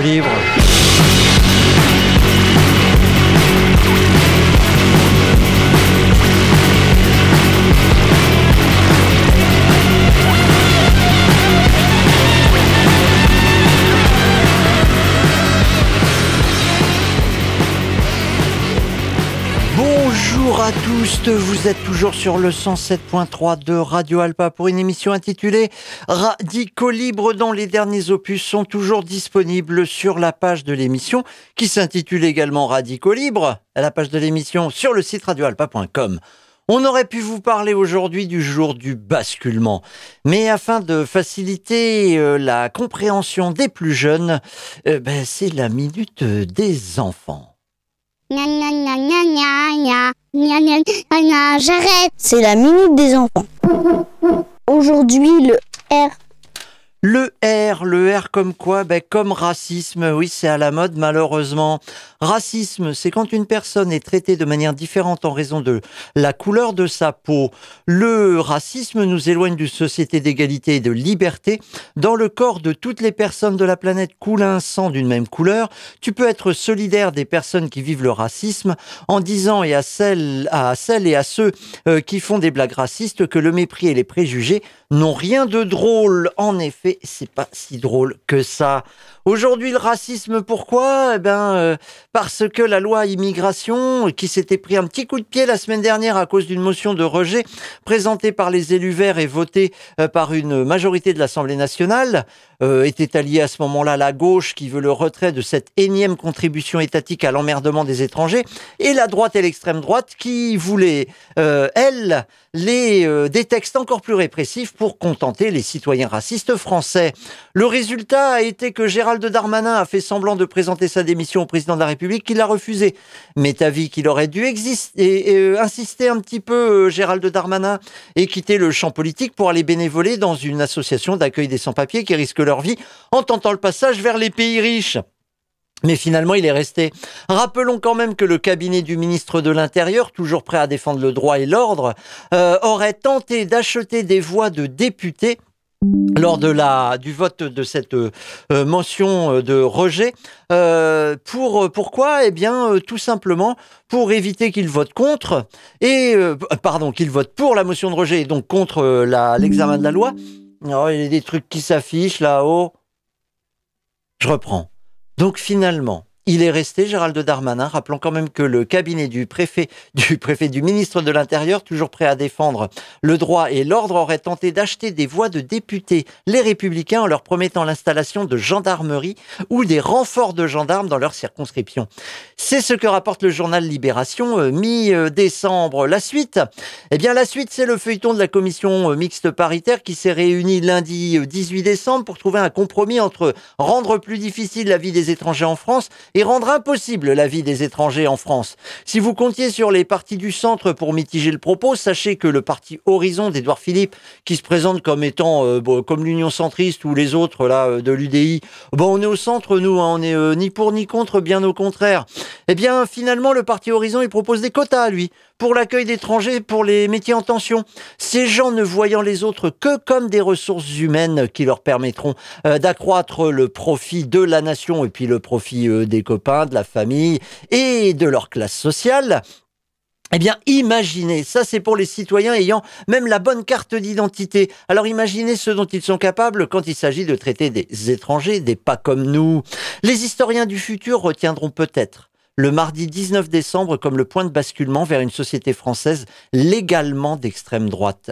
Libre. Vous êtes toujours sur le 107.3 de Radio Alpa pour une émission intitulée Radicaux libres dont les derniers opus sont toujours disponibles sur la page de l'émission qui s'intitule également Radicaux libres, à la page de l'émission sur le site radioalpa.com. On aurait pu vous parler aujourd'hui du jour du basculement, mais afin de faciliter euh, la compréhension des plus jeunes, euh, ben, c'est la minute des enfants. J'arrête. C'est la minute des enfants. Aujourd'hui, le R. Le R, le R comme quoi? Ben, Comme racisme, oui c'est à la mode malheureusement. Racisme, c'est quand une personne est traitée de manière différente en raison de la couleur de sa peau. Le racisme nous éloigne d'une société d'égalité et de liberté. Dans le corps de toutes les personnes de la planète coule un sang d'une même couleur. Tu peux être solidaire des personnes qui vivent le racisme en disant et à celles, à celles et à ceux euh, qui font des blagues racistes que le mépris et les préjugés n'ont rien de drôle. En effet, c'est pas si drôle que ça. Aujourd'hui, le racisme, pourquoi? Eh ben, euh, parce que la loi immigration, qui s'était pris un petit coup de pied la semaine dernière à cause d'une motion de rejet présentée par les élus verts et votée euh, par une majorité de l'Assemblée nationale, euh, était alliée à ce moment-là la gauche qui veut le retrait de cette énième contribution étatique à l'emmerdement des étrangers, et la droite et l'extrême droite qui voulait, elle, les, des textes encore plus répressifs pour contenter les citoyens racistes français. Le résultat a été que Gérald de Darmanin a fait semblant de présenter sa démission au président de la République, qui l'a refusé. Mais avis qu'il aurait dû exister, et, euh, insister un petit peu, euh, Gérald Darmanin, et quitter le champ politique pour aller bénévoler dans une association d'accueil des sans-papiers qui risquent leur vie en tentant le passage vers les pays riches. Mais finalement, il est resté. Rappelons quand même que le cabinet du ministre de l'Intérieur, toujours prêt à défendre le droit et l'ordre, euh, aurait tenté d'acheter des voix de députés lors de la du vote de cette euh, mention de rejet. Euh, pour pourquoi? Eh bien euh, tout simplement pour éviter qu'il vote contre et pardon qu'il vote pour la motion de rejet et donc contre l'examen de la loi. Oh, il y a des trucs qui s'affichent là-haut. Je reprends. Donc finalement il est resté, Gérald Darmanin, rappelant quand même que le cabinet du préfet, du préfet du ministre de l'Intérieur, toujours prêt à défendre le droit et l'ordre, aurait tenté d'acheter des voix de députés, les républicains, en leur promettant l'installation de gendarmerie ou des renforts de gendarmes dans leur circonscription. C'est ce que rapporte le journal Libération, euh, mi-décembre. La suite? Eh bien, la suite, c'est le feuilleton de la commission euh, mixte paritaire qui s'est réunie lundi 18 euh, décembre pour trouver un compromis entre rendre plus difficile la vie des étrangers en France et rendre impossible la vie des étrangers en France. Si vous comptiez sur les partis du centre pour mitiger le propos, sachez que le parti Horizon d'Edouard Philippe, qui se présente comme étant euh, comme l'Union centriste ou les autres là euh, de l'UDI, bon on est au centre nous, hein, on est euh, ni pour ni contre, bien au contraire. Eh bien finalement le parti Horizon il propose des quotas lui pour l'accueil d'étrangers, pour les métiers en tension. Ces gens ne voyant les autres que comme des ressources humaines qui leur permettront euh, d'accroître le profit de la nation et puis le profit euh, des copains, de la famille et de leur classe sociale. Eh bien, imaginez, ça c'est pour les citoyens ayant même la bonne carte d'identité. Alors imaginez ce dont ils sont capables quand il s'agit de traiter des étrangers, des pas comme nous. Les historiens du futur retiendront peut-être le mardi 19 décembre comme le point de basculement vers une société française légalement d'extrême droite.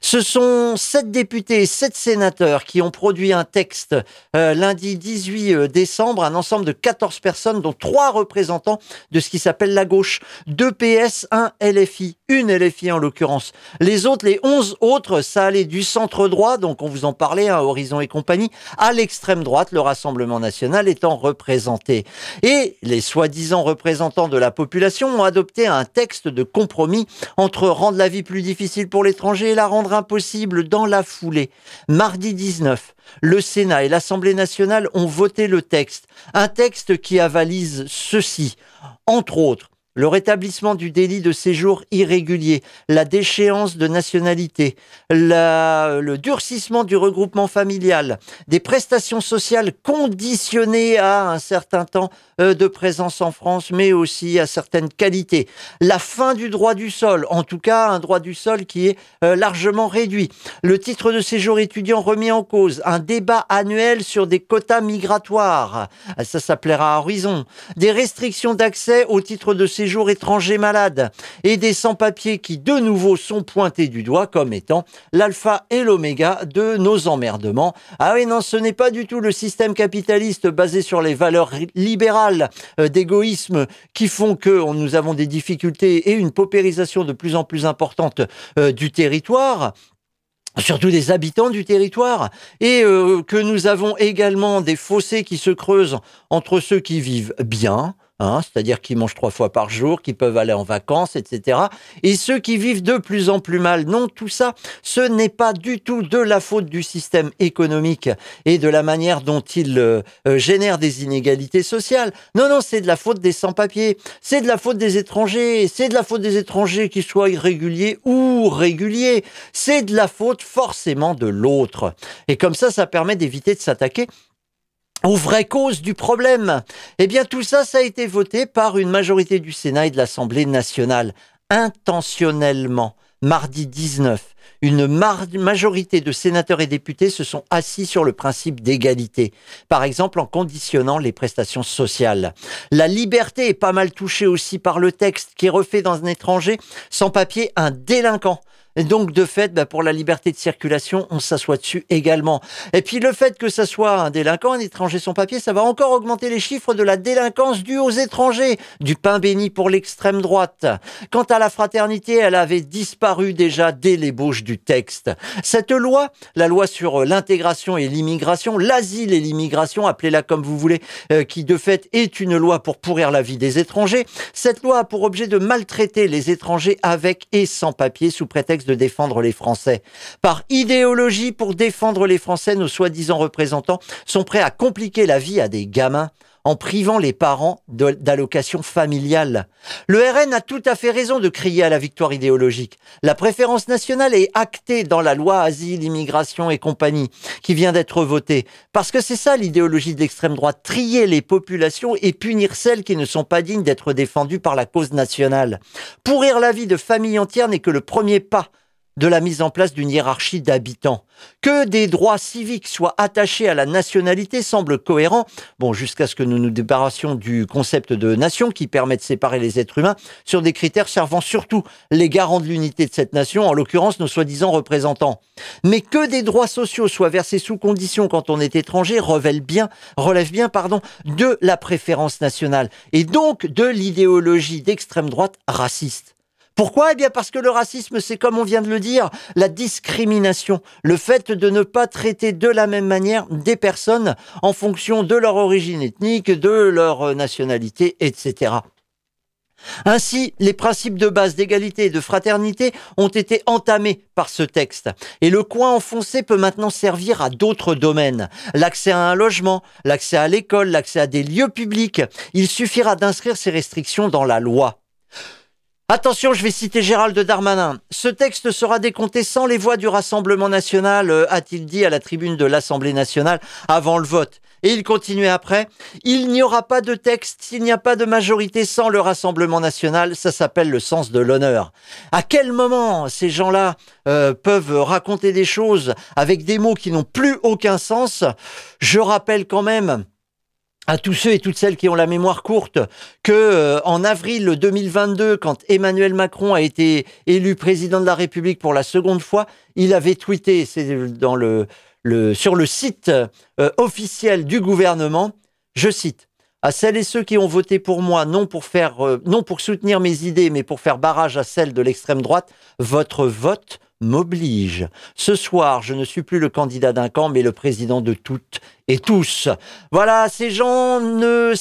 Ce sont sept députés et sept sénateurs qui ont produit un texte euh, lundi 18 euh, décembre, un ensemble de 14 personnes, dont trois représentants de ce qui s'appelle la gauche, deux PS, un LFI, une LFI en l'occurrence. Les autres, les 11 autres, ça allait du centre droit, donc on vous en parlait, à hein, Horizon et compagnie, à l'extrême droite, le Rassemblement national étant représenté. Et les soi-disant représentants de la population ont adopté un texte de compromis entre rendre la vie plus difficile pour l'étranger et la rendre impossible dans la foulée. Mardi 19, le Sénat et l'Assemblée nationale ont voté le texte. Un texte qui avalise ceci. Entre autres, le rétablissement du délit de séjour irrégulier, la déchéance de nationalité, le durcissement du regroupement familial, des prestations sociales conditionnées à un certain temps de présence en France, mais aussi à certaines qualités, la fin du droit du sol, en tout cas un droit du sol qui est euh, largement réduit, le titre de séjour étudiant remis en cause, un débat annuel sur des quotas migratoires, ça s'appellera Horizon, des restrictions d'accès au titre de séjour étrangers malades et des sans-papiers qui de nouveau sont pointés du doigt comme étant l'alpha et l'oméga de nos emmerdements. Ah oui, non, ce n'est pas du tout le système capitaliste basé sur les valeurs libérales euh, d'égoïsme qui font que nous avons des difficultés et une paupérisation de plus en plus importante euh, du territoire surtout des habitants du territoire, et euh, que nous avons également des fossés qui se creusent entre ceux qui vivent bien, Hein, c'est-à-dire qui mangent trois fois par jour, qui peuvent aller en vacances, etc. Et ceux qui vivent de plus en plus mal. Non, tout ça, ce n'est pas du tout de la faute du système économique et de la manière dont il euh, euh, génère des inégalités sociales. Non, non, c'est de la faute des sans-papiers, c'est de la faute des étrangers, c'est de la faute des étrangers qui soient irréguliers ou réguliers, c'est de la faute forcément de l'autre. Et comme ça, ça permet d'éviter de s'attaquer aux vraies causes du problème. Eh bien, tout ça, ça a été voté par une majorité du Sénat et de l'Assemblée nationale, intentionnellement. Mardi 19, une majorité de sénateurs et députés se sont assis sur le principe d'égalité, par exemple en conditionnant les prestations sociales. La liberté est pas mal touchée aussi par le texte qui refait dans un étranger sans papier un délinquant. Et donc, de fait, bah, pour la liberté de circulation, on s'assoit dessus également. Et puis, le fait que ça soit un délinquant, un étranger sans papier, ça va encore augmenter les chiffres de la délinquance due aux étrangers. Du pain béni pour l'extrême droite. Quant à la fraternité, elle avait disparu déjà dès l'ébauche du texte. Cette loi, la loi sur l'intégration et l'immigration, l'asile et l'immigration, appelez-la comme vous voulez, euh, qui de fait est une loi pour pourrir la vie des étrangers, cette loi a pour objet de maltraiter les étrangers avec et sans papier sous prétexte de défendre les Français. Par idéologie, pour défendre les Français, nos soi-disant représentants sont prêts à compliquer la vie à des gamins en privant les parents d'allocations familiales. Le RN a tout à fait raison de crier à la victoire idéologique. La préférence nationale est actée dans la loi asile, immigration et compagnie qui vient d'être votée. Parce que c'est ça l'idéologie de l'extrême droite, trier les populations et punir celles qui ne sont pas dignes d'être défendues par la cause nationale. Pourrir la vie de familles entières n'est que le premier pas de la mise en place d'une hiérarchie d'habitants. Que des droits civiques soient attachés à la nationalité semble cohérent, bon, jusqu'à ce que nous nous débarrassions du concept de nation qui permet de séparer les êtres humains sur des critères servant surtout les garants de l'unité de cette nation, en l'occurrence nos soi-disant représentants. Mais que des droits sociaux soient versés sous condition quand on est étranger relève bien, relève bien, pardon, de la préférence nationale et donc de l'idéologie d'extrême droite raciste. Pourquoi? Eh bien parce que le racisme, c'est comme on vient de le dire, la discrimination, le fait de ne pas traiter de la même manière des personnes en fonction de leur origine ethnique, de leur nationalité, etc. Ainsi, les principes de base d'égalité et de fraternité ont été entamés par ce texte. Et le coin enfoncé peut maintenant servir à d'autres domaines. L'accès à un logement, l'accès à l'école, l'accès à des lieux publics. Il suffira d'inscrire ces restrictions dans la loi. Attention, je vais citer Gérald Darmanin. Ce texte sera décompté sans les voix du Rassemblement national, euh, a-t-il dit à la tribune de l'Assemblée nationale avant le vote. Et il continue après. Il n'y aura pas de texte s'il n'y a pas de majorité sans le Rassemblement national. Ça s'appelle le sens de l'honneur. À quel moment ces gens-là euh, peuvent raconter des choses avec des mots qui n'ont plus aucun sens? Je rappelle quand même à tous ceux et toutes celles qui ont la mémoire courte que euh, en avril 2022 quand Emmanuel Macron a été élu président de la République pour la seconde fois, il avait tweeté c'est le sur le site euh, officiel du gouvernement, je cite à celles et ceux qui ont voté pour moi, non pour faire, euh, non pour soutenir mes idées, mais pour faire barrage à celles de l'extrême droite, votre vote m'oblige. Ce soir, je ne suis plus le candidat d'un camp, mais le président de toutes et tous. Voilà, ces gens ne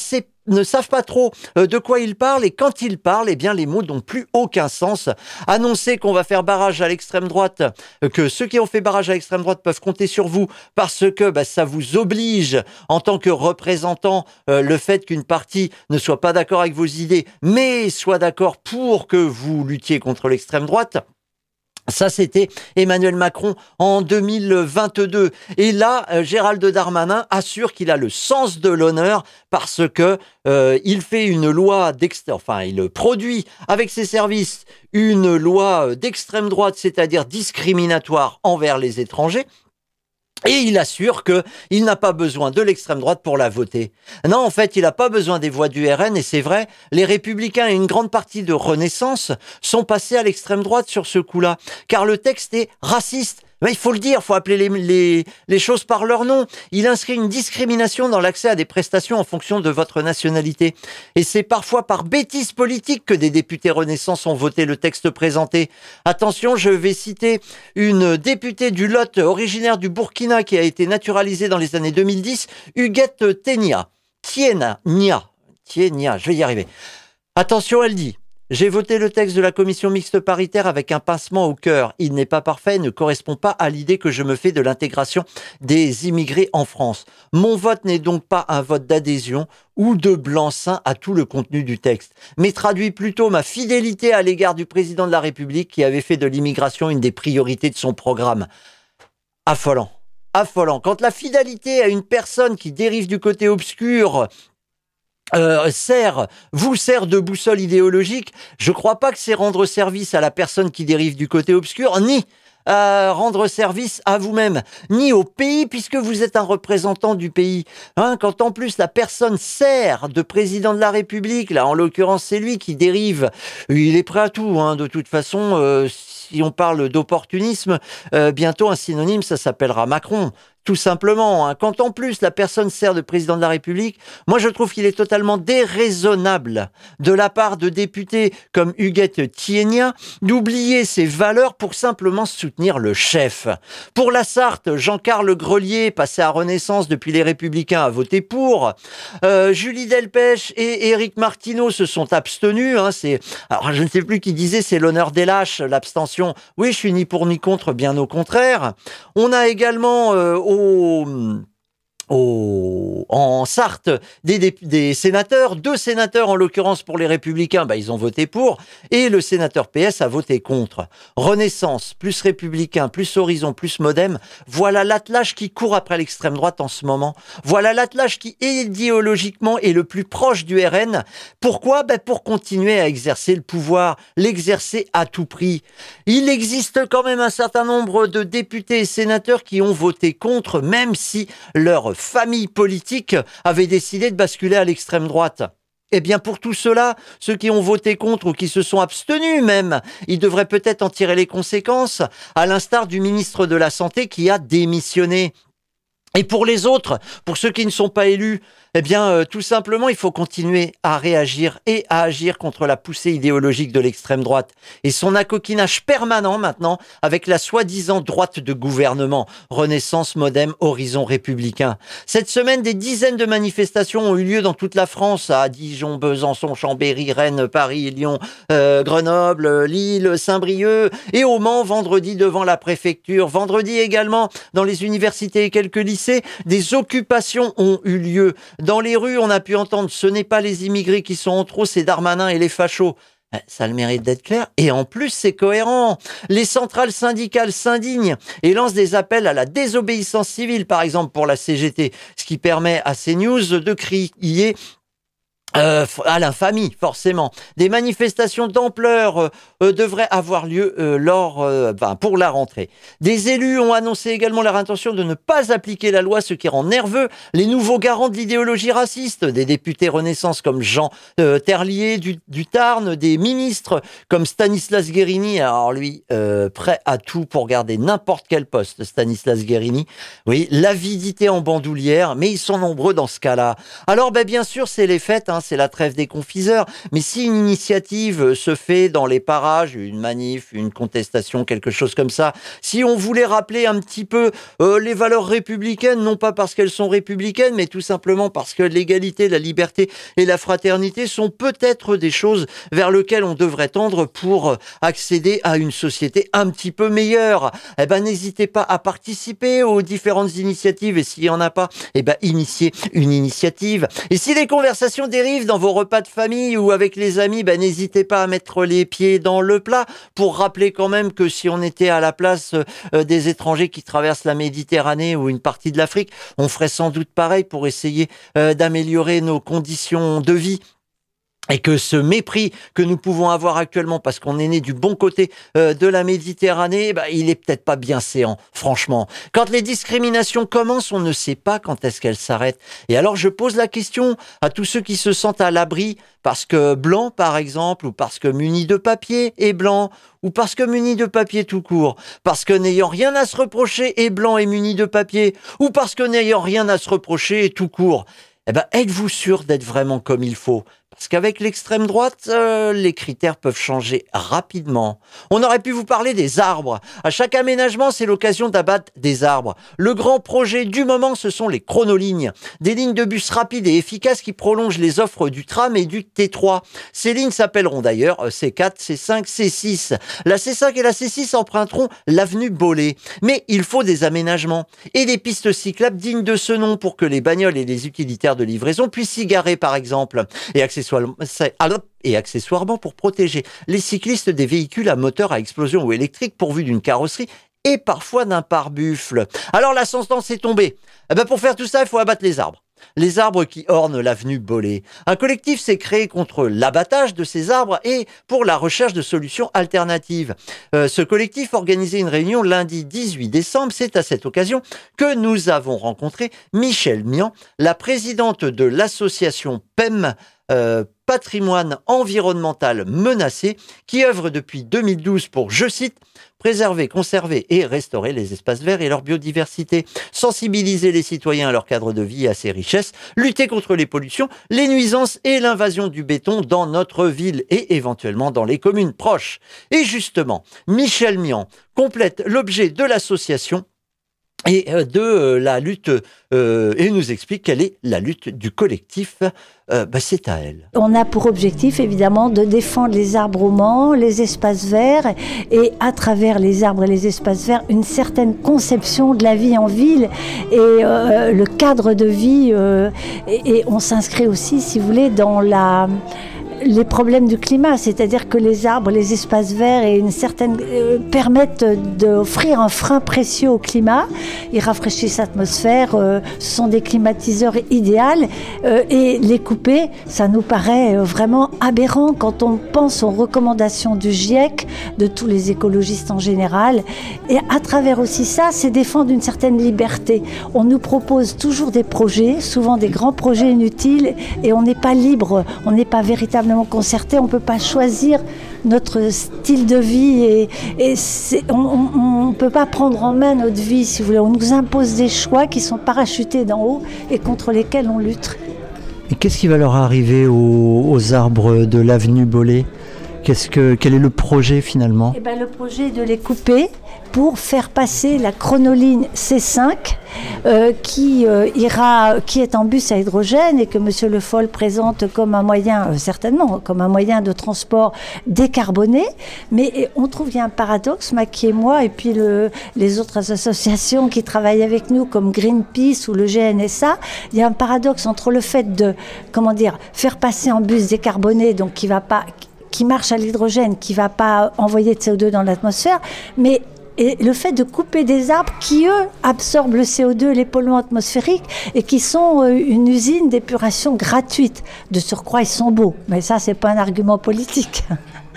savent pas trop euh, de quoi ils parlent et quand ils parlent, eh bien les mots n'ont plus aucun sens. Annoncer qu'on va faire barrage à l'extrême droite, euh, que ceux qui ont fait barrage à l'extrême droite peuvent compter sur vous parce que bah, ça vous oblige en tant que représentant euh, le fait qu'une partie ne soit pas d'accord avec vos idées, mais soit d'accord pour que vous luttiez contre l'extrême droite. Ça, c'était Emmanuel Macron en 2022. Et là, euh, Gérald Darmanin assure qu'il a le sens de l'honneur parce que euh, il fait une loi d'extrême, enfin, il produit avec ses services une loi euh, d'extrême droite, c'est-à-dire discriminatoire envers les étrangers. Et il assure que il n'a pas besoin de l'extrême droite pour la voter. Non, en fait, il n'a pas besoin des voix du RN, et c'est vrai, les républicains et une grande partie de Renaissance sont passés à l'extrême droite sur ce coup-là, car le texte est raciste. Il faut le dire, il faut appeler les, choses par leur nom. Il inscrit une discrimination dans l'accès à des prestations en fonction de votre nationalité. Et c'est parfois par bêtise politique que des députés Renaissance ont voté le texte présenté. Attention, je vais citer une députée du Lot originaire du Burkina qui a été naturalisée dans les années 2010, Huguette Tenia. Tiena, Nia. Tienia, je vais y arriver. Attention, elle dit j'ai voté le texte de la commission mixte paritaire avec un pincement au cœur. Il n'est pas parfait ne correspond pas à l'idée que je me fais de l'intégration des immigrés en France. Mon vote n'est donc pas un vote d'adhésion ou de blanc-seing à tout le contenu du texte, mais traduit plutôt ma fidélité à l'égard du président de la République qui avait fait de l'immigration une des priorités de son programme. Affolant. Affolant. Quand la fidélité à une personne qui dérive du côté obscur euh, sert, vous sert de boussole idéologique, je crois pas que c'est rendre service à la personne qui dérive du côté obscur, ni à rendre service à vous-même, ni au pays, puisque vous êtes un représentant du pays. Hein, quand en plus la personne sert de président de la République, là en l'occurrence c'est lui qui dérive, il est prêt à tout. Hein, de toute façon, euh, si on parle d'opportunisme, euh, bientôt un synonyme, ça s'appellera Macron tout simplement. Hein. Quand en plus la personne sert de président de la République, moi je trouve qu'il est totalement déraisonnable de la part de députés comme Huguette Tienia d'oublier ses valeurs pour simplement soutenir le chef. Pour la Sarthe, Jean-Carl Grelier, passé à Renaissance depuis les Républicains, a voté pour. Euh, Julie Delpech et Éric Martineau se sont abstenus. Hein. C'est, alors je ne sais plus qui disait, c'est l'honneur des lâches, l'abstention. Oui, je suis ni pour ni contre, bien au contraire. On a également euh, um au en Sarthe des, sénateurs, deux sénateurs en l'occurrence pour les républicains, bah, ils ont voté pour, et le sénateur PS a voté contre. Renaissance, plus républicain, plus horizon, plus modem, voilà l'attelage qui court après l'extrême droite en ce moment. Voilà l'attelage qui idéologiquement est le plus proche du RN. Pourquoi? Bah, Pour continuer à exercer le pouvoir, l'exercer à tout prix. Il existe quand même un certain nombre de députés et sénateurs qui ont voté contre, même si leur famille politique avait décidé de basculer à l'extrême droite. Eh bien, pour tout cela, ceux qui ont voté contre ou qui se sont abstenus même, ils devraient peut-être en tirer les conséquences, à l'instar du ministre de la Santé qui a démissionné. Et pour les autres, pour ceux qui ne sont pas élus, eh bien, euh, tout simplement, il faut continuer à réagir et à agir contre la poussée idéologique de l'extrême droite et son acoquinage permanent maintenant avec la soi-disant droite de gouvernement, Renaissance, Modem, Horizon républicain. Cette semaine, des dizaines de manifestations ont eu lieu dans toute la France, à Dijon, Besançon, Chambéry, Rennes, Paris, Lyon, euh, Grenoble, Lille, Saint-Brieuc et au Mans, vendredi devant la préfecture. Vendredi également, dans les universités et quelques lycées, des occupations ont eu lieu dans les rues, on a pu entendre ce n'est pas les immigrés qui sont en trop, c'est Darmanin et les fachos. Ben, ça a le mérite d'être clair. Et en plus, c'est cohérent. Les centrales syndicales s'indignent et lancent des appels à la désobéissance civile, par exemple pour la CGT, ce qui permet à CNews de crier euh, à l'infamie, forcément. Des manifestations d'ampleur euh, euh, devraient avoir lieu lors, pour la rentrée. Des élus ont annoncé également leur intention de ne pas appliquer la loi, ce qui rend nerveux les nouveaux garants de l'idéologie raciste. Des députés Renaissance comme Jean Terlier du, du, Tarn, des ministres comme Stanislas Guérini, alors lui, prêt à tout pour garder n'importe quel poste, Stanislas Guérini. Oui, l'avidité en bandoulière, mais ils sont nombreux dans ce cas-là. Alors, ben, bien sûr, c'est les fêtes, hein, c'est la trêve des confiseurs. Mais si une initiative se fait dans les parages, une manif, une contestation, quelque chose comme ça, si on voulait rappeler un petit peu euh, les valeurs républicaines, non pas parce qu'elles sont républicaines, mais tout simplement parce que l'égalité, la liberté et la fraternité sont peut-être des choses vers lesquelles on devrait tendre pour accéder à une société un petit peu meilleure. Eh ben, n'hésitez pas à participer aux différentes initiatives et s'il y en a pas, eh ben, initiez une initiative. Et si les conversations dérivent dans vos repas de famille ou avec les amis, ben, n'hésitez pas à mettre les pieds dans le plat. Pour rappeler quand même que si on était à la place euh, des étrangers qui traversent la Méditerranée ou une partie de l'Afrique, on ferait sans doute pareil pour essayer euh, d'améliorer nos conditions de vie et que ce mépris que nous pouvons avoir actuellement parce qu'on est né du bon côté euh, de la Méditerranée, bah, il est peut-être pas bien séant, franchement. Quand les discriminations commencent, on ne sait pas quand est-ce qu'elles s'arrêtent. Et alors je pose la question à tous ceux qui se sentent à l'abri parce que blanc par exemple, ou parce que muni de papier est blanc, ou parce que muni de papier tout court, parce que n'ayant rien à se reprocher est blanc et muni de papier, ou parce que n'ayant rien à se reprocher est tout court. Eh ben, êtes-vous sûr d'être vraiment comme il faut? Parce qu'avec l'extrême droite, euh, les critères peuvent changer rapidement. On aurait pu vous parler des arbres. À chaque aménagement, c'est l'occasion d'abattre des arbres. Le grand projet du moment, ce sont les chronolignes. Des lignes de bus rapides et efficaces qui prolongent les offres du tram et du T3. Ces lignes s'appelleront d'ailleurs C4, C5, C6. La C5 et la C6 emprunteront l'avenue Bollé. Mais il faut des aménagements et des pistes cyclables dignes de ce nom pour que les bagnoles et les utilitaires de livraison puissent s'y garer, par exemple. Et et accessoirement pour protéger les cyclistes des véhicules à moteur à explosion ou électrique pourvus d'une carrosserie et parfois d'un pare-buffle. Alors la sentence est tombée. Eh ben pour faire tout ça, il faut abattre les arbres. Les arbres qui ornent l'avenue Bollé. Un collectif s'est créé contre l'abattage de ces arbres et pour la recherche de solutions alternatives. Euh, ce collectif organisait une réunion lundi 18 décembre. C'est à cette occasion que nous avons rencontré Michel Mian, la présidente de l'association PEM, euh, patrimoine environnemental menacé, qui œuvre depuis 2012 pour, je cite, préserver, conserver et restaurer les espaces verts et leur biodiversité, sensibiliser les citoyens à leur cadre de vie et à ses richesses, lutter contre les pollutions, les nuisances et l'invasion du béton dans notre ville et éventuellement dans les communes proches. Et justement, Michel Mian complète l'objet de l'association et euh, de euh, la lutte, euh, et nous explique quelle est la lutte du collectif. Bah, c'est à elle. On a pour objectif évidemment de défendre les arbres romans, les espaces verts, et à travers les arbres et les espaces verts, une certaine conception de la vie en ville et le cadre de vie. et, on s'inscrit aussi, si vous voulez, dans la les problèmes du climat, c'est-à-dire que les arbres, les espaces verts et une certaine, euh, permettent d'offrir un frein précieux au climat. Ils rafraîchissent l'atmosphère, euh, ce sont des climatiseurs idéaux euh, et les couper, ça nous paraît vraiment aberrant quand on pense aux recommandations du GIEC, de tous les écologistes en général. Et à travers aussi ça, c'est défendre une certaine liberté. On nous propose toujours des projets, souvent des grands projets inutiles, et on n'est pas libre, on n'est pas véritablement on ne peut pas choisir notre style de vie et, on ne peut pas prendre en main notre vie, si vous voulez. On nous impose des choix qui sont parachutés d'en haut et contre lesquels on lutte. Et qu'est-ce qui va leur arriver aux, arbres de l'avenue Bollé? Que, quel est le projet finalement? Eh ben, Le projet de les couper pour faire passer la chronoligne C5 euh, qui, euh, ira, qui est en bus à hydrogène et que M. Le Foll présente comme un moyen, euh, certainement, comme un moyen de transport décarboné. Mais on trouve qu'il y a un paradoxe, Maki et moi, et puis le, les autres associations qui travaillent avec nous, comme Greenpeace ou le GNSA, il y a un paradoxe entre le fait de, comment dire, faire passer en bus décarboné, donc qui va pas qui marche à l'hydrogène, qui va pas envoyer de CO2 dans l'atmosphère, mais et le fait de couper des arbres qui, eux, absorbent le CO2, les polluants atmosphériques, et qui sont euh, une usine d'épuration gratuite. De surcroît, ils sont beaux. Mais ça, c'est pas un argument politique.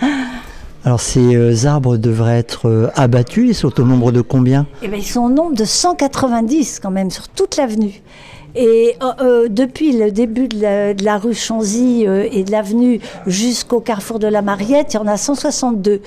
Alors ces euh, arbres devraient être euh, abattus, ils sont au nombre de combien? Eh bien, Ils sont au nombre de 190 quand même sur toute l'avenue. Et depuis le début de la, rue Chanzy et de l'avenue jusqu'au carrefour de la Mariette, il y en a 162.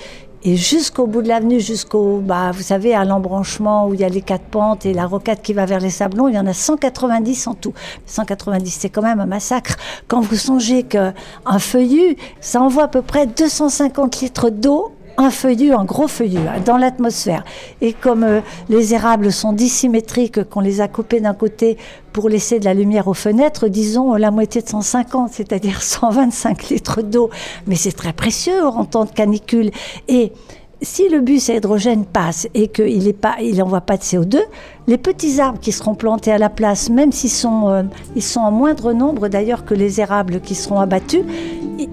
Et jusqu'au bout de l'avenue, jusqu'au, bah, vous savez, à l'embranchement où il y a les quatre pentes et la rocade qui va vers les sablons, il y en a 190 en tout. 190, c'est quand même un massacre. Quand vous songez qu'un feuillu, ça envoie à peu près 250 litres d'eau un feuillu, un gros feuillu, hein, dans l'atmosphère. Et comme euh, les érables sont dissymétriques, qu'on les a coupés d'un côté pour laisser de la lumière aux fenêtres, disons la moitié de 150, c'est-à-dire 125 litres d'eau. Mais c'est très précieux en temps de canicule. Et si le bus à hydrogène passe et qu'il n'envoie pas, pas de CO2, les petits arbres qui seront plantés à la place, même s'ils sont, euh, ils sont en moindre nombre d'ailleurs que les érables qui seront abattus,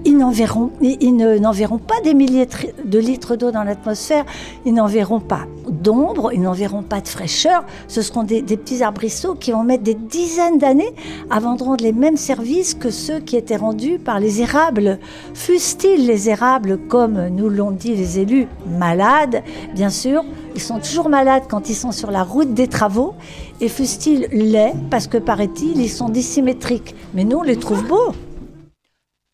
ils, n'enverront, ils pas des milliers de litres d'eau dans l'atmosphère, ils n'enverront pas d'ombre, ils n'enverront pas de fraîcheur. Ce seront des, petits arbrisseaux qui vont mettre des dizaines d'années avant de rendre les mêmes services que ceux qui étaient rendus par les érables. Fussent-ils les érables, comme nous l'ont dit les élus, malades, bien sûr, ils sont toujours malades quand ils sont sur la route des travaux. Et fussent-ils laids, parce que paraît-il, ils sont dissymétriques. Mais nous, on les trouve beaux.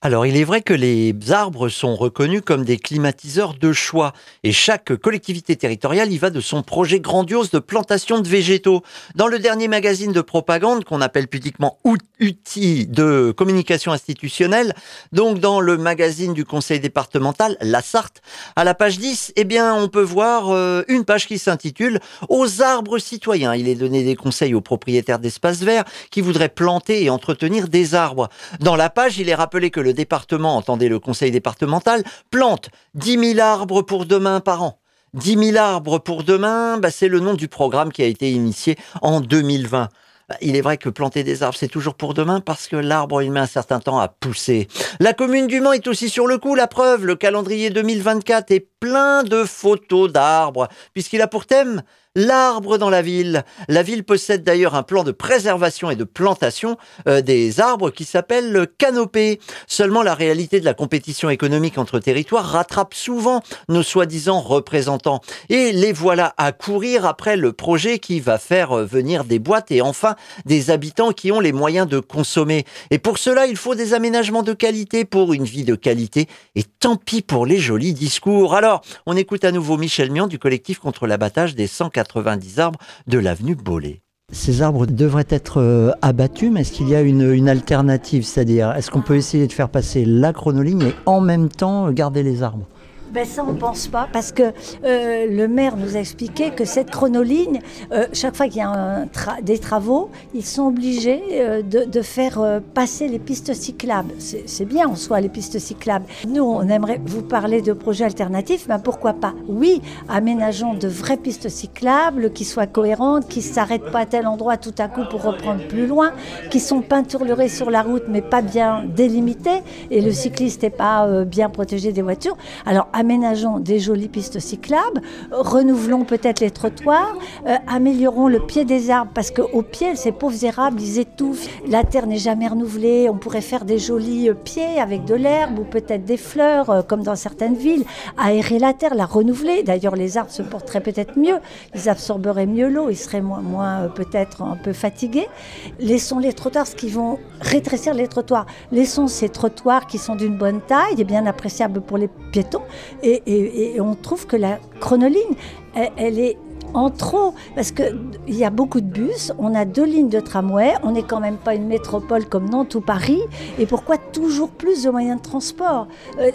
Alors, il est vrai que les arbres sont reconnus comme des climatiseurs de choix et chaque collectivité territoriale y va de son projet grandiose de plantation de végétaux. Dans le dernier magazine de propagande qu'on appelle pudiquement outil de communication institutionnelle, donc dans le magazine du conseil départemental, la Sarthe, à la page 10, eh bien, on peut voir euh, une page qui s'intitule Aux arbres citoyens. Il est donné des conseils aux propriétaires d'espaces verts qui voudraient planter et entretenir des arbres. Dans la page, il est rappelé que département, entendez le conseil départemental, plante 10 000 arbres pour demain par an. 10 000 arbres pour demain, bah, c'est le nom du programme qui a été initié en 2020. Bah, il est vrai que planter des arbres, c'est toujours pour demain parce que l'arbre, il met un certain temps à pousser. La commune du Mans est aussi sur le coup. La preuve, le calendrier 2024 est plein de photos d'arbres puisqu'il a pour thème l'arbre dans la ville. La ville possède d'ailleurs un plan de préservation et de plantation euh, des arbres qui s'appelle le canopé. Seulement la réalité de la compétition économique entre territoires rattrape souvent nos soi-disant représentants. Et les voilà à courir après le projet qui va faire euh, venir des boîtes et enfin des habitants qui ont les moyens de consommer. Et pour cela, il faut des aménagements de qualité pour une vie de qualité. Et tant pis pour les jolis discours. Alors, on écoute à nouveau Michel Mian du collectif contre l'abattage des 180 90 arbres de l'avenue Bollé. Ces arbres devraient être euh, abattus, mais est-ce qu'il y a une, alternative? C'est-à-dire, est-ce qu'on peut essayer de faire passer la chronoligne et en même temps garder les arbres? Ben ça, on ne pense pas, parce que euh, le maire nous a expliqué que cette chronoligne, euh, chaque fois qu'il y a des travaux, ils sont obligés euh, de, faire passer les pistes cyclables. C'est bien en soi, les pistes cyclables. Nous, on aimerait vous parler de projets alternatifs, mais pourquoi pas? Oui, aménageons de vraies pistes cyclables qui soient cohérentes, qui ne s'arrêtent pas à tel endroit tout à coup pour reprendre plus loin, qui sont peinturlurées sur la route, mais pas bien délimitées, et le cycliste n'est pas bien protégé des voitures. Alors, aménageons des jolies pistes cyclables, renouvelons peut-être les trottoirs, euh, améliorons le pied des arbres parce qu'au pied, ces pauvres érables, ils étouffent. La terre n'est jamais renouvelée. On pourrait faire des jolis euh, pieds avec de l'herbe ou peut-être des fleurs, euh, comme dans certaines villes, aérer la terre, la renouveler. D'ailleurs, les arbres se porteraient peut-être mieux, ils absorberaient mieux l'eau, ils seraient moins, moins peut-être un peu fatigués. Laissons les trottoirs, ce qui vont rétrécir les trottoirs. Laissons ces trottoirs qui sont d'une bonne taille et bien appréciables pour les piétons, et, on trouve que la chronoligne, elle est en trop, parce qu'il y a beaucoup de bus, on a deux lignes de tramway, on n'est quand même pas une métropole comme Nantes ou Paris, et pourquoi toujours plus de moyens de transport? Euh,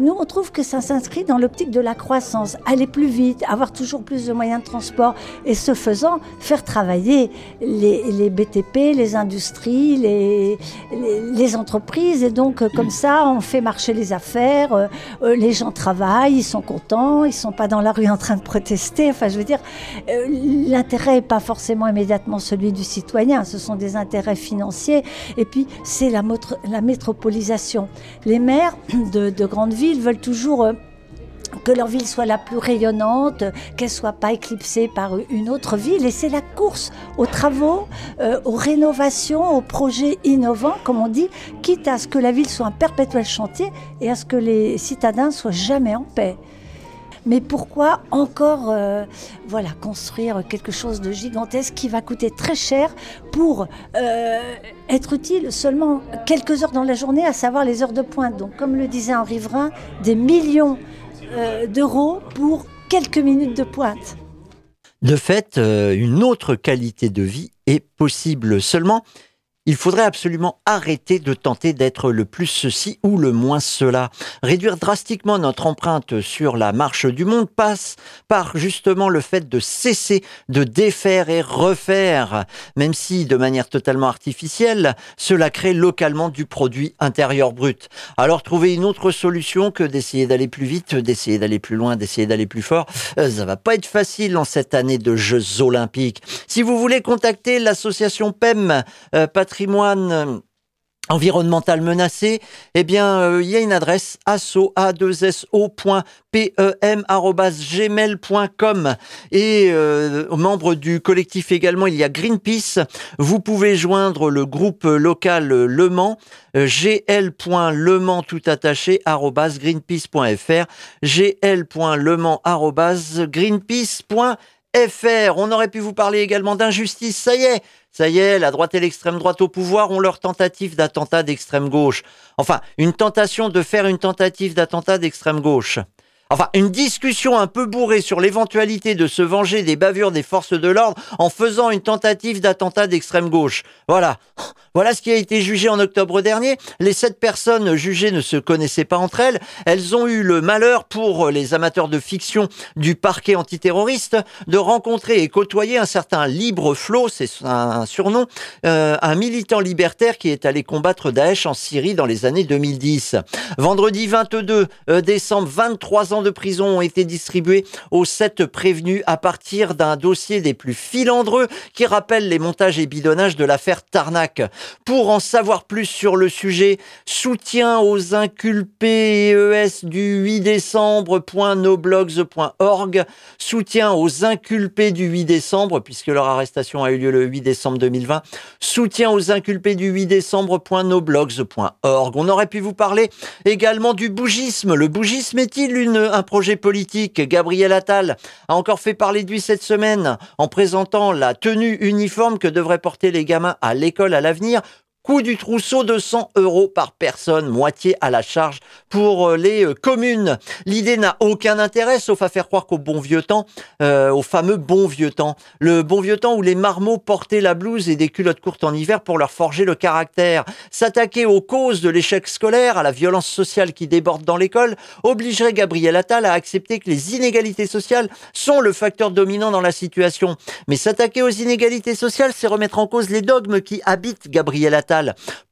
Nous, on trouve que ça s'inscrit dans l'optique de la croissance, aller plus vite, avoir toujours plus de moyens de transport, et ce faisant, faire travailler les, BTP, les industries, les, entreprises, et donc euh, comme ça, on fait marcher les affaires, euh, les gens travaillent, ils sont contents, ils sont pas dans la rue en train de protester, enfin je veux dire, euh, l'intérêt n'est pas forcément immédiatement celui du citoyen, ce sont des intérêts financiers. Et puis, c'est la, métropolisation. Les maires de, grandes villes veulent toujours... Euh, que leur ville soit la plus rayonnante, qu'elle soit pas éclipsée par une autre ville. Et c'est la course aux travaux, euh, aux rénovations, aux projets innovants, comme on dit, quitte à ce que la ville soit un perpétuel chantier et à ce que les citadins soient jamais en paix. Mais pourquoi encore euh, voilà, construire quelque chose de gigantesque qui va coûter très cher pour euh, être utile seulement quelques heures dans la journée, à savoir les heures de pointe? Donc, comme le disait un riverain, des millions euh, d'euros pour quelques minutes de pointe. De fait, une autre qualité de vie est possible. Seulement, il faudrait absolument arrêter de tenter d'être le plus ceci ou le moins cela. Réduire drastiquement notre empreinte sur la marche du monde passe par justement le fait de cesser de défaire et refaire, même si de manière totalement artificielle, cela crée localement du produit intérieur brut. Alors trouver une autre solution que d'essayer d'aller plus vite, d'essayer d'aller plus loin, d'essayer d'aller plus fort, euh, ça va pas être facile en cette année de Jeux olympiques. Si vous voulez contacter l'association PEM, euh, patrimoine euh, environnemental menacé, eh bien, euh, il y a une adresse asso a 2 gmail.com et euh, aux membres du collectif également, il y a Greenpeace. Vous pouvez joindre le groupe local Le Mans, euh, gl.lemans tout attaché greenpeace.fr, gl.lemans. On aurait pu vous parler également d'injustice, ça y est, ça y est, la droite et l'extrême droite au pouvoir ont leur tentative d'attentat d'extrême gauche. Enfin, une tentation de faire une tentative d'attentat d'extrême gauche. Enfin, une discussion un peu bourrée sur l'éventualité de se venger des bavures des forces de l'ordre en faisant une tentative d'attentat d'extrême gauche. Voilà. Voilà ce qui a été jugé en octobre dernier. Les sept personnes jugées ne se connaissaient pas entre elles. Elles ont eu le malheur, pour les amateurs de fiction du parquet antiterroriste, de rencontrer et côtoyer un certain Libre Flo, c'est un surnom, euh, un militant libertaire qui est allé combattre Daesh en Syrie dans les années 2010. Vendredi 22 euh, décembre, 23 ans de prison ont été distribués aux sept prévenus à partir d'un dossier des plus filandreux qui rappelle les montages et bidonnages de l'affaire Tarnac. Pour en savoir plus sur le sujet, soutien aux inculpés ES du 8 décembre.noblogs.org, soutien aux inculpés du 8 décembre, puisque leur arrestation a eu lieu le 8 décembre 2020, soutien aux inculpés du 8 décembre.noblogs.org. On aurait pu vous parler également du bougisme. Le bougisme est-il une, un projet politique Gabriel Attal a encore fait parler de lui cette semaine en présentant la tenue uniforme que devraient porter les gamins à l'école à l'avenir Coût du trousseau de 100 euros par personne, moitié à la charge pour euh, les euh, communes. L'idée n'a aucun intérêt sauf à faire croire qu'au bon vieux temps, euh, au fameux bon vieux temps, le bon vieux temps où les marmots portaient la blouse et des culottes courtes en hiver pour leur forger le caractère. S'attaquer aux causes de l'échec scolaire, à la violence sociale qui déborde dans l'école, obligerait Gabriel Attal à accepter que les inégalités sociales sont le facteur dominant dans la situation. Mais s'attaquer aux inégalités sociales, c'est remettre en cause les dogmes qui habitent Gabriel Attal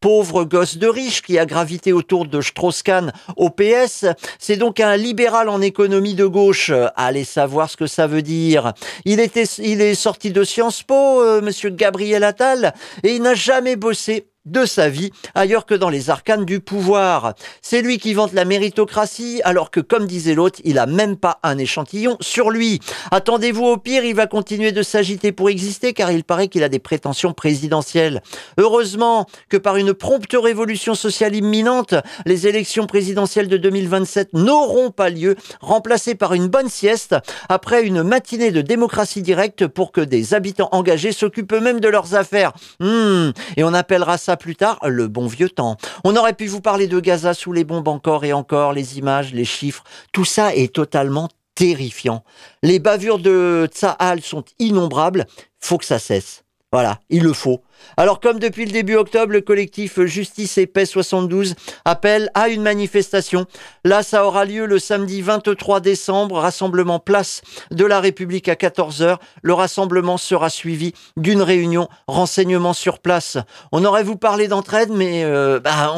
pauvre gosse de riche qui a gravité autour de Strauss-Kahn au PS. C'est donc un libéral en économie de gauche. Allez savoir ce que ça veut dire. Il était, il est sorti de Sciences Po, euh, monsieur Gabriel Attal, et il n'a jamais bossé de sa vie ailleurs que dans les arcanes du pouvoir. C'est lui qui vante la méritocratie alors que comme disait l'autre, il a même pas un échantillon sur lui. Attendez-vous au pire, il va continuer de s'agiter pour exister car il paraît qu'il a des prétentions présidentielles. Heureusement que par une prompte révolution sociale imminente, les élections présidentielles de 2027 n'auront pas lieu, remplacées par une bonne sieste après une matinée de démocratie directe pour que des habitants engagés s'occupent eux-mêmes de leurs affaires. Hmm. Et on appellera ça plus tard le bon vieux temps. On aurait pu vous parler de Gaza sous les bombes encore et encore, les images, les chiffres, tout ça est totalement terrifiant. Les bavures de Tsahal sont innombrables, faut que ça cesse. Voilà, il le faut. Alors comme depuis le début octobre, le collectif Justice et Paix 72 appelle à une manifestation. Là, ça aura lieu le samedi 23 décembre, rassemblement place de la République à 14h. Le rassemblement sera suivi d'une réunion renseignement sur place. On aurait vous parlé d'entraide, mais euh, bah,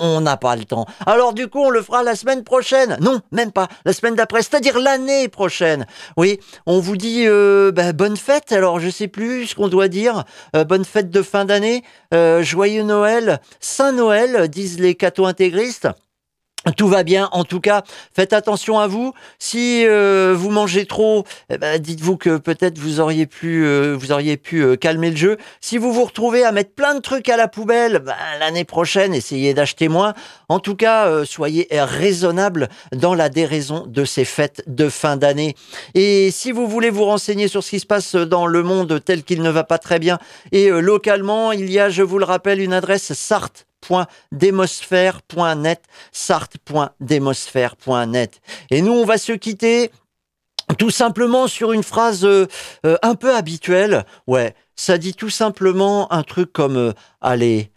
on n'a pas le temps. Alors du coup, on le fera la semaine prochaine. Non, même pas. La semaine d'après, c'est-à-dire l'année prochaine. Oui, on vous dit euh, bah, bonne fête. Alors je sais plus ce qu'on doit dire. Euh, bonne fête de fin d'année, euh, joyeux Noël, Saint Noël, disent les cathos-intégristes. Tout va bien, en tout cas, faites attention à vous. Si euh, vous mangez trop, eh ben, dites-vous que peut-être vous auriez pu, euh, vous auriez pu calmer le jeu. Si vous vous retrouvez à mettre plein de trucs à la poubelle, ben, l'année prochaine, essayez d'acheter moins. En tout cas, soyez raisonnable dans la déraison de ces fêtes de fin d'année. Et si vous voulez vous renseigner sur ce qui se passe dans le monde tel qu'il ne va pas très bien et localement, il y a, je vous le rappelle, une adresse Sarthe sarthe.demosphère.net, sarthe.demosphère.net. Et nous, on va se quitter tout simplement sur une phrase euh, euh, un peu habituelle. Ouais, ça dit tout simplement un truc comme euh, allez,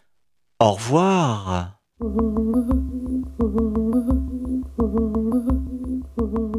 au revoir.